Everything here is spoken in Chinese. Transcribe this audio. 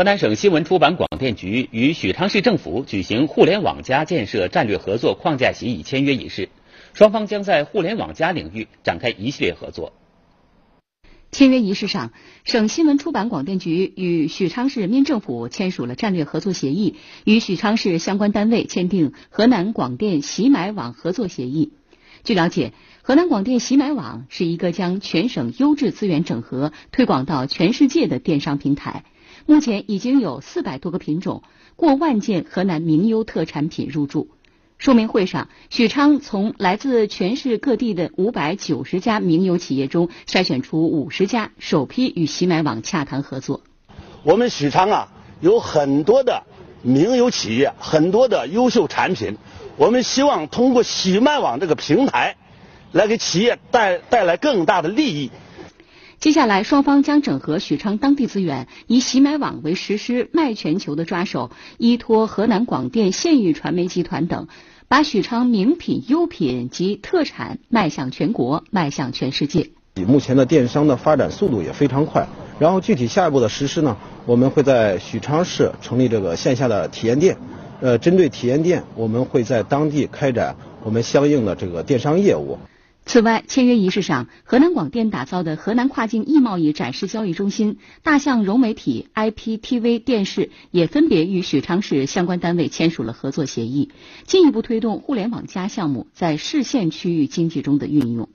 河南省新闻出版广电局与许昌市政府举行互联网加建设战略合作框架协议签约仪式，双方将在互联网加领域展开一系列合作。签约仪式上，省新闻出版广电局与许昌市民政府签署了战略合作协议，与许昌市相关单位签订河南广电喜买网合作协议。据了解，河南广电喜买网是一个将全省优质资源整合、推广到全世界的电商平台。目前已经有四百多个品种、过万件河南名优特产品入驻。说明会上，许昌从来自全市各地的五百九十家名优企业中筛选出五十家，首批与喜买网洽谈合作。我们许昌啊，有很多的名优企业，很多的优秀产品。我们希望通过喜买网这个平台，来给企业带带来更大的利益。接下来，双方将整合许昌当地资源，以喜买网为实施卖全球的抓手，依托河南广电县域传媒集团等，把许昌名品、优品及特产卖向全国，卖向全世界。以目前的电商的发展速度也非常快，然后具体下一步的实施呢，我们会在许昌市成立这个线下的体验店，呃，针对体验店，我们会在当地开展我们相应的这个电商业务。此外，签约仪式上，河南广电打造的河南跨境易贸易展示交易中心、大象融媒体、IPTV 电视也分别与许昌市相关单位签署了合作协议，进一步推动互联网加项目在市县区域经济中的运用。